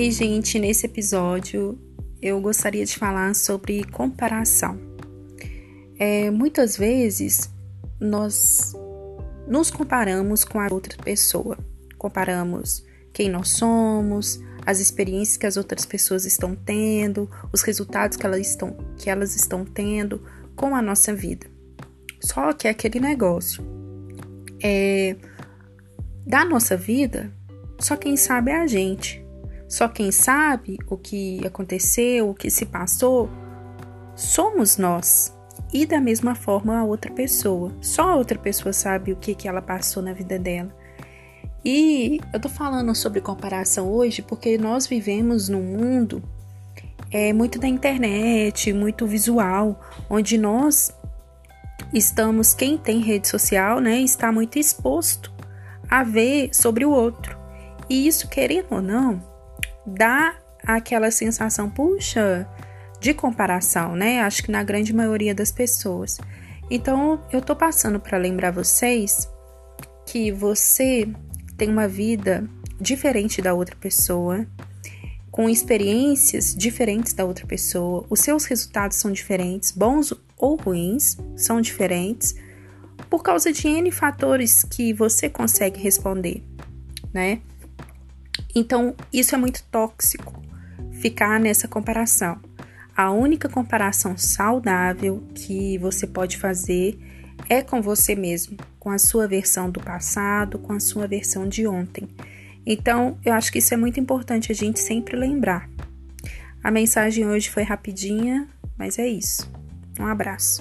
E, gente, nesse episódio eu gostaria de falar sobre comparação. É, muitas vezes nós nos comparamos com a outra pessoa, comparamos quem nós somos, as experiências que as outras pessoas estão tendo, os resultados que elas estão, que elas estão tendo com a nossa vida. Só que é aquele negócio é, da nossa vida, só quem sabe é a gente. Só quem sabe o que aconteceu, o que se passou, somos nós. E da mesma forma a outra pessoa. Só a outra pessoa sabe o que, que ela passou na vida dela. E eu tô falando sobre comparação hoje porque nós vivemos num mundo é, muito da internet, muito visual, onde nós estamos, quem tem rede social, né, está muito exposto a ver sobre o outro. E isso, querendo ou não, dá aquela sensação, puxa, de comparação, né? Acho que na grande maioria das pessoas. Então, eu tô passando para lembrar vocês que você tem uma vida diferente da outra pessoa, com experiências diferentes da outra pessoa, os seus resultados são diferentes, bons ou ruins, são diferentes, por causa de N fatores que você consegue responder, né? Então, isso é muito tóxico, ficar nessa comparação. A única comparação saudável que você pode fazer é com você mesmo, com a sua versão do passado, com a sua versão de ontem. Então, eu acho que isso é muito importante a gente sempre lembrar. A mensagem hoje foi rapidinha, mas é isso. Um abraço.